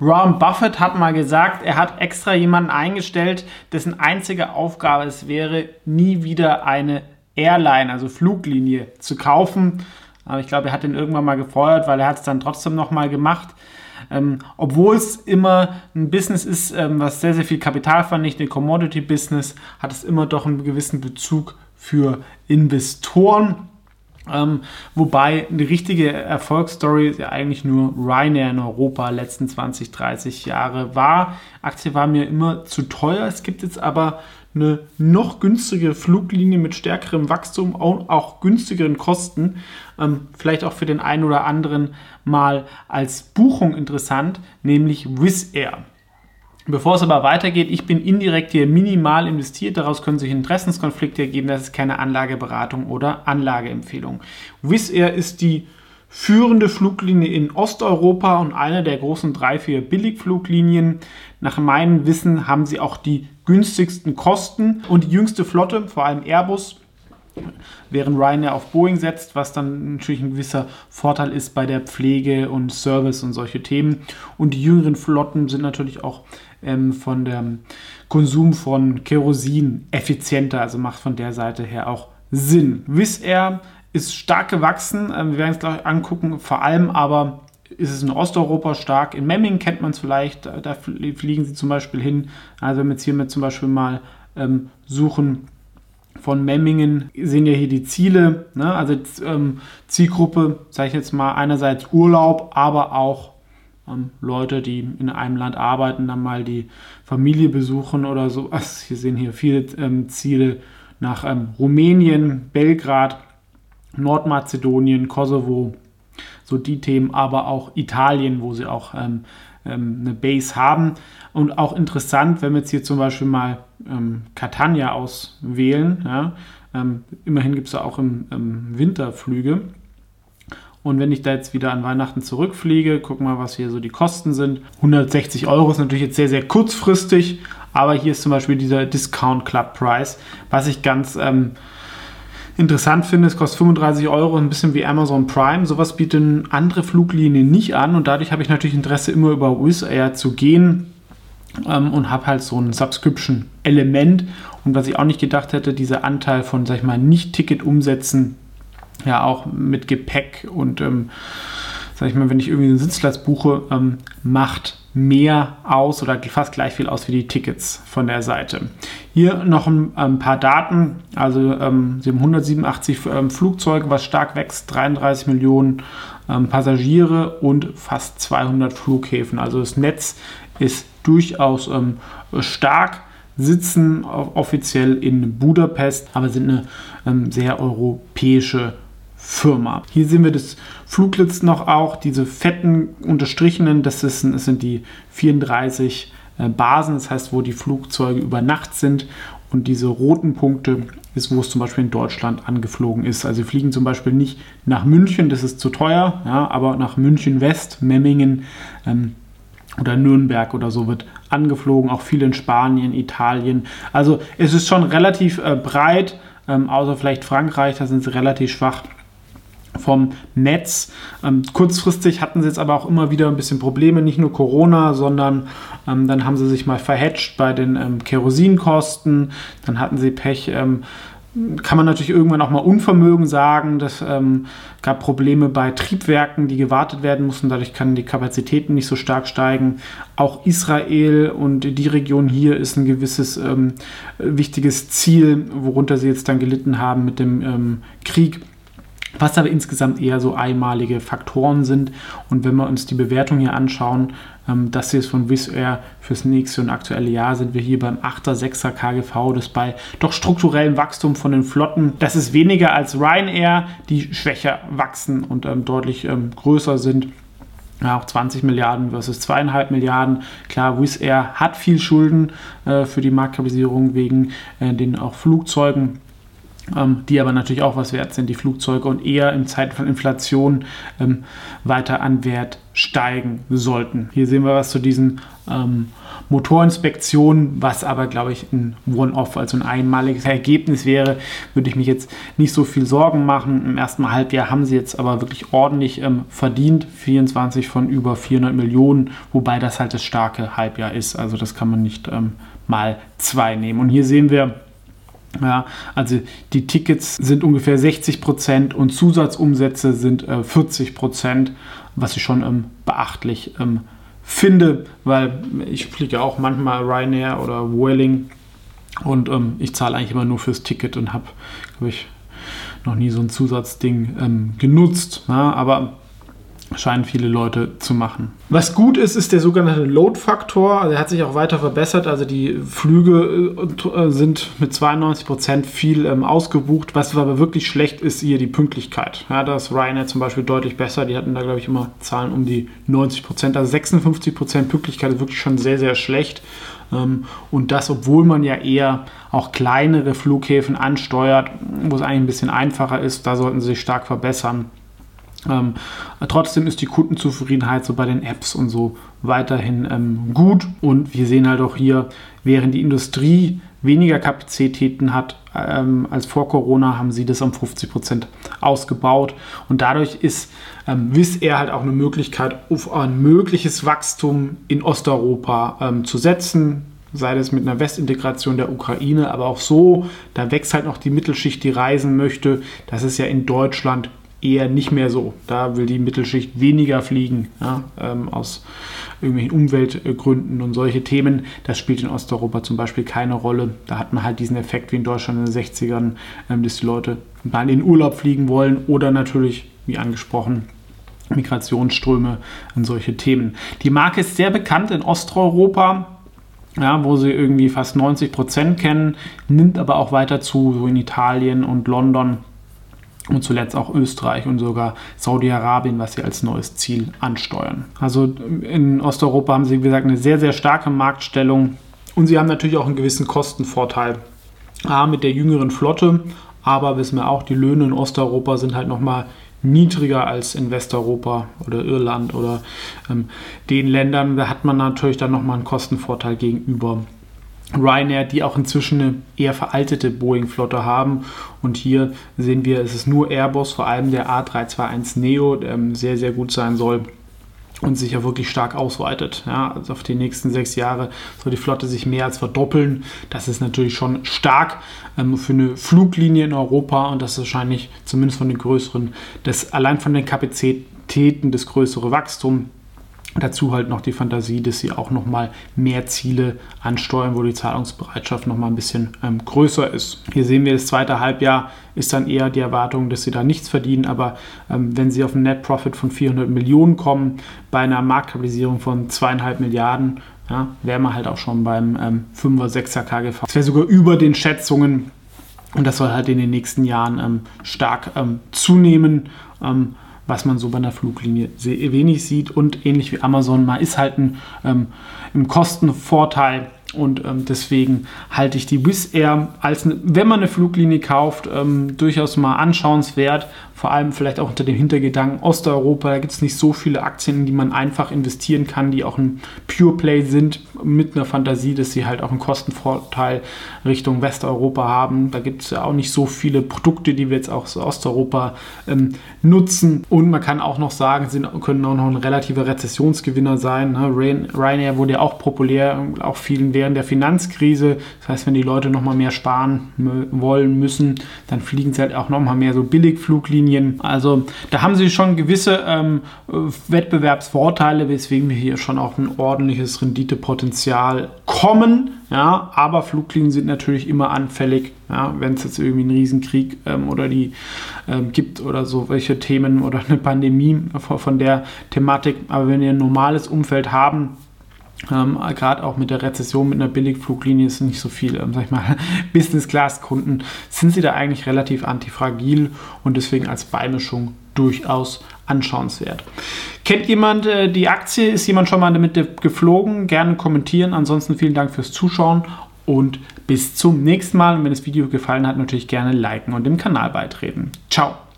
Warren Buffett hat mal gesagt, er hat extra jemanden eingestellt, dessen einzige Aufgabe es wäre, nie wieder eine Airline, also Fluglinie, zu kaufen. Aber ich glaube, er hat ihn irgendwann mal gefeuert, weil er hat es dann trotzdem nochmal gemacht. Ähm, obwohl es immer ein Business ist, ähm, was sehr, sehr viel Kapital vernichtet, ein Commodity-Business, hat es immer doch einen gewissen Bezug für Investoren. Ähm, wobei eine richtige Erfolgsstory ja eigentlich nur Ryanair in Europa letzten 20, 30 Jahre war. Aktie war mir immer zu teuer. Es gibt jetzt aber eine noch günstigere Fluglinie mit stärkerem Wachstum, und auch günstigeren Kosten. Ähm, vielleicht auch für den einen oder anderen mal als Buchung interessant, nämlich Wizz Air. Bevor es aber weitergeht, ich bin indirekt hier minimal investiert. Daraus können sich Interessenskonflikte ergeben. Das ist keine Anlageberatung oder Anlageempfehlung. Wizz Air ist die führende Fluglinie in Osteuropa und eine der großen drei, vier Billigfluglinien. Nach meinem Wissen haben sie auch die günstigsten Kosten und die jüngste Flotte, vor allem Airbus, während Ryanair auf Boeing setzt, was dann natürlich ein gewisser Vorteil ist bei der Pflege und Service und solche Themen. Und die jüngeren Flotten sind natürlich auch ähm, von dem Konsum von Kerosin effizienter, also macht von der Seite her auch Sinn. Wizz Air ist stark gewachsen, ähm, wir werden es gleich angucken, vor allem aber ist es in Osteuropa stark. In Memmingen kennt man es vielleicht, da, da, fliegen sie zum Beispiel hin. Also wenn wir jetzt hier mit zum Beispiel mal ähm, suchen, von Memmingen sehen ja hier die Ziele, ne? also ähm, Zielgruppe, sage ich jetzt mal, einerseits Urlaub, aber auch ähm, Leute, die in einem Land arbeiten, dann mal die Familie besuchen oder so. Also, wir sehen hier viele ähm, Ziele nach ähm, Rumänien, Belgrad, Nordmazedonien, Kosovo, so die Themen, aber auch Italien, wo sie auch ähm, ähm, eine Base haben. Und auch interessant, wenn wir jetzt hier zum Beispiel mal ähm, Catania auswählen, ja, ähm, immerhin gibt es da auch im, im Winter Flüge. Und wenn ich da jetzt wieder an Weihnachten zurückfliege, wir mal, was hier so die Kosten sind. 160 Euro ist natürlich jetzt sehr, sehr kurzfristig, aber hier ist zum Beispiel dieser Discount Club Price, was ich ganz ähm, interessant finde. Es kostet 35 Euro, ein bisschen wie Amazon Prime. Sowas bieten andere Fluglinien nicht an und dadurch habe ich natürlich Interesse, immer über Wizz Air zu gehen ähm, und habe halt so ein Subscription-Element. Und was ich auch nicht gedacht hätte, dieser Anteil von, sag ich mal, Nicht-Ticket-Umsätzen ja auch mit Gepäck und, ähm, sag ich mal, wenn ich irgendwie einen Sitzplatz buche, ähm, macht mehr aus oder fast gleich viel aus wie die Tickets von der Seite. Hier noch ein, ein paar Daten. Also ähm, sie haben 187 ähm, Flugzeuge, was stark wächst, 33 Millionen ähm, Passagiere und fast 200 Flughäfen. Also das Netz ist durchaus ähm, stark sitzen offiziell in Budapest, aber sind eine ähm, sehr europäische Firma. Hier sehen wir das Fluglitz noch auch, diese fetten unterstrichenen, das, ist, das sind die 34 äh, Basen, das heißt, wo die Flugzeuge über Nacht sind. Und diese roten Punkte ist, wo es zum Beispiel in Deutschland angeflogen ist. Also wir fliegen zum Beispiel nicht nach München, das ist zu teuer, ja, aber nach München West, Memmingen ähm, oder Nürnberg oder so wird angeflogen, auch viel in Spanien, Italien. Also es ist schon relativ äh, breit, ähm, außer vielleicht Frankreich, da sind sie relativ schwach vom Netz. Ähm, kurzfristig hatten sie jetzt aber auch immer wieder ein bisschen Probleme, nicht nur Corona, sondern ähm, dann haben sie sich mal verhatcht bei den ähm, Kerosinkosten, dann hatten sie Pech. Ähm, kann man natürlich irgendwann auch mal Unvermögen sagen. Das ähm, gab Probleme bei Triebwerken, die gewartet werden mussten. Dadurch kann die Kapazitäten nicht so stark steigen. Auch Israel und die Region hier ist ein gewisses ähm, wichtiges Ziel, worunter sie jetzt dann gelitten haben mit dem Krieg was aber insgesamt eher so einmalige Faktoren sind. Und wenn wir uns die Bewertung hier anschauen, ähm, das hier ist von Wizz Air fürs nächste und aktuelle Jahr, sind wir hier beim 8er, 6er KGV, das bei doch strukturellem Wachstum von den Flotten. Das ist weniger als Ryanair, die schwächer wachsen und ähm, deutlich ähm, größer sind. Ja, auch 20 Milliarden versus zweieinhalb Milliarden. Klar, Wizz Air hat viel Schulden äh, für die Marktkapitalisierung wegen äh, den auch Flugzeugen die aber natürlich auch was wert sind, die Flugzeuge, und eher in Zeiten von Inflation ähm, weiter an Wert steigen sollten. Hier sehen wir was zu diesen ähm, Motorinspektionen, was aber, glaube ich, ein One-Off, also ein einmaliges Ergebnis wäre, würde ich mich jetzt nicht so viel Sorgen machen. Im ersten Halbjahr haben sie jetzt aber wirklich ordentlich ähm, verdient, 24 von über 400 Millionen, wobei das halt das starke Halbjahr ist. Also das kann man nicht ähm, mal zwei nehmen. Und hier sehen wir, ja, also die Tickets sind ungefähr 60 Prozent und Zusatzumsätze sind äh, 40 Prozent, was ich schon ähm, beachtlich ähm, finde, weil ich fliege auch manchmal Ryanair oder Vueling und ähm, ich zahle eigentlich immer nur fürs Ticket und habe, glaube ich, noch nie so ein Zusatzding ähm, genutzt. Ja, aber scheinen viele Leute zu machen. Was gut ist, ist der sogenannte Load-Faktor. Also er hat sich auch weiter verbessert. Also die Flüge äh, sind mit 92 Prozent viel ähm, ausgebucht. Was aber wirklich schlecht ist, hier die Pünktlichkeit. Ja, da ist Ryanair zum Beispiel deutlich besser. Die hatten da, glaube ich, immer Zahlen um die 90%. Prozent. Also 56 Prozent Pünktlichkeit ist wirklich schon sehr, sehr schlecht. Ähm, und das, obwohl man ja eher auch kleinere Flughäfen ansteuert, wo es eigentlich ein bisschen einfacher ist. Da sollten sie sich stark verbessern. Ähm, trotzdem ist die Kundenzufriedenheit so bei den Apps und so weiterhin ähm, gut. Und wir sehen halt auch hier, während die Industrie weniger Kapazitäten hat ähm, als vor Corona, haben sie das um 50 Prozent ausgebaut. Und dadurch ist ähm, Wizz Air halt auch eine Möglichkeit, auf ein mögliches Wachstum in Osteuropa ähm, zu setzen sei das mit einer Westintegration der Ukraine, aber auch so, da wächst halt noch die Mittelschicht, die reisen möchte. Das ist ja in Deutschland eher nicht mehr so. Da will die Mittelschicht weniger fliegen, ja, ähm, aus irgendwelchen Umweltgründen und solche Themen. Das spielt in Osteuropa zum Beispiel keine Rolle. Da hat man halt diesen Effekt wie in Deutschland in den 60ern, ähm, dass die Leute mal in den Urlaub fliegen wollen oder natürlich, wie angesprochen, Migrationsströme und solche Themen. Die Marke ist sehr bekannt in Osteuropa. Ja, wo sie irgendwie fast 90 Prozent kennen, nimmt aber auch weiter zu, so in Italien und London und zuletzt auch Österreich und sogar Saudi-Arabien, was sie als neues Ziel ansteuern. Also in Osteuropa haben sie, wie gesagt, eine sehr, sehr starke Marktstellung und sie haben natürlich auch einen gewissen Kostenvorteil. A, mit der jüngeren Flotte, aber wissen wir auch, die Löhne in Osteuropa sind halt nochmal niedriger als in Westeuropa oder Irland oder ähm, den Ländern. Da hat man natürlich dann nochmal einen Kostenvorteil gegenüber Ryanair, die auch inzwischen eine eher veraltete Boeing-Flotte haben. Und hier sehen wir, es ist nur Airbus, vor allem der A321 Neo, der ähm, sehr, sehr gut sein soll und sich ja wirklich stark ausweitet. Ja, also auf die nächsten sechs Jahre soll die Flotte sich mehr als verdoppeln. Das ist natürlich schon stark ähm, für eine Fluglinie in Europa und das ist wahrscheinlich zumindest von den größeren, das allein von den Kapazitäten das größere Wachstum Dazu halt noch die Fantasie, dass sie auch nochmal mehr Ziele ansteuern, wo die Zahlungsbereitschaft nochmal ein bisschen ähm, größer ist. Hier sehen wir, das zweite Halbjahr ist dann eher die Erwartung, dass sie da nichts verdienen, aber ähm, wenn sie auf einen Net Profit von 400 Millionen kommen, bei einer Marktkapitalisierung von zweieinhalb Milliarden, ja, wären wir halt auch schon beim ähm, 5er, 6er KGV. Das wäre sogar über den Schätzungen und das soll halt in den nächsten Jahren ähm, stark ähm, zunehmen. Was man so bei einer Fluglinie wenig sieht. Und ähnlich wie Amazon, man ist halt ein, ähm, im Kostenvorteil und ähm, deswegen halte ich die Wizz Air als, wenn man eine Fluglinie kauft, ähm, durchaus mal anschauenswert. Vor allem vielleicht auch unter dem Hintergedanken Osteuropa. Da gibt es nicht so viele Aktien, in die man einfach investieren kann, die auch ein Pure Play sind, mit einer Fantasie, dass sie halt auch einen Kostenvorteil Richtung Westeuropa haben. Da gibt es ja auch nicht so viele Produkte, die wir jetzt auch aus Osteuropa ähm, nutzen. Und man kann auch noch sagen, sie können auch noch ein relativer Rezessionsgewinner sein. Ne? Ryanair wurde ja auch populär, auch vielen während der Finanzkrise. Das heißt, wenn die Leute noch mal mehr sparen wollen müssen, dann fliegen sie halt auch noch mal mehr so Billigfluglinien. Also da haben sie schon gewisse ähm, Wettbewerbsvorteile, weswegen wir hier schon auch ein ordentliches Renditepotenzial kommen. Ja, aber Fluglinien sind natürlich immer anfällig, ja, wenn es jetzt irgendwie einen Riesenkrieg ähm, oder die ähm, gibt oder so welche Themen oder eine Pandemie von der Thematik. Aber wenn wir ein normales Umfeld haben, ähm, Gerade auch mit der Rezession mit einer Billigfluglinie ist nicht so viel, ähm, sag ich mal, Business-Class-Kunden sind sie da eigentlich relativ antifragil und deswegen als Beimischung durchaus anschauenswert. Kennt jemand äh, die Aktie? Ist jemand schon mal damit geflogen? Gerne kommentieren. Ansonsten vielen Dank fürs Zuschauen und bis zum nächsten Mal. Und wenn das Video gefallen hat, natürlich gerne liken und dem Kanal beitreten. Ciao!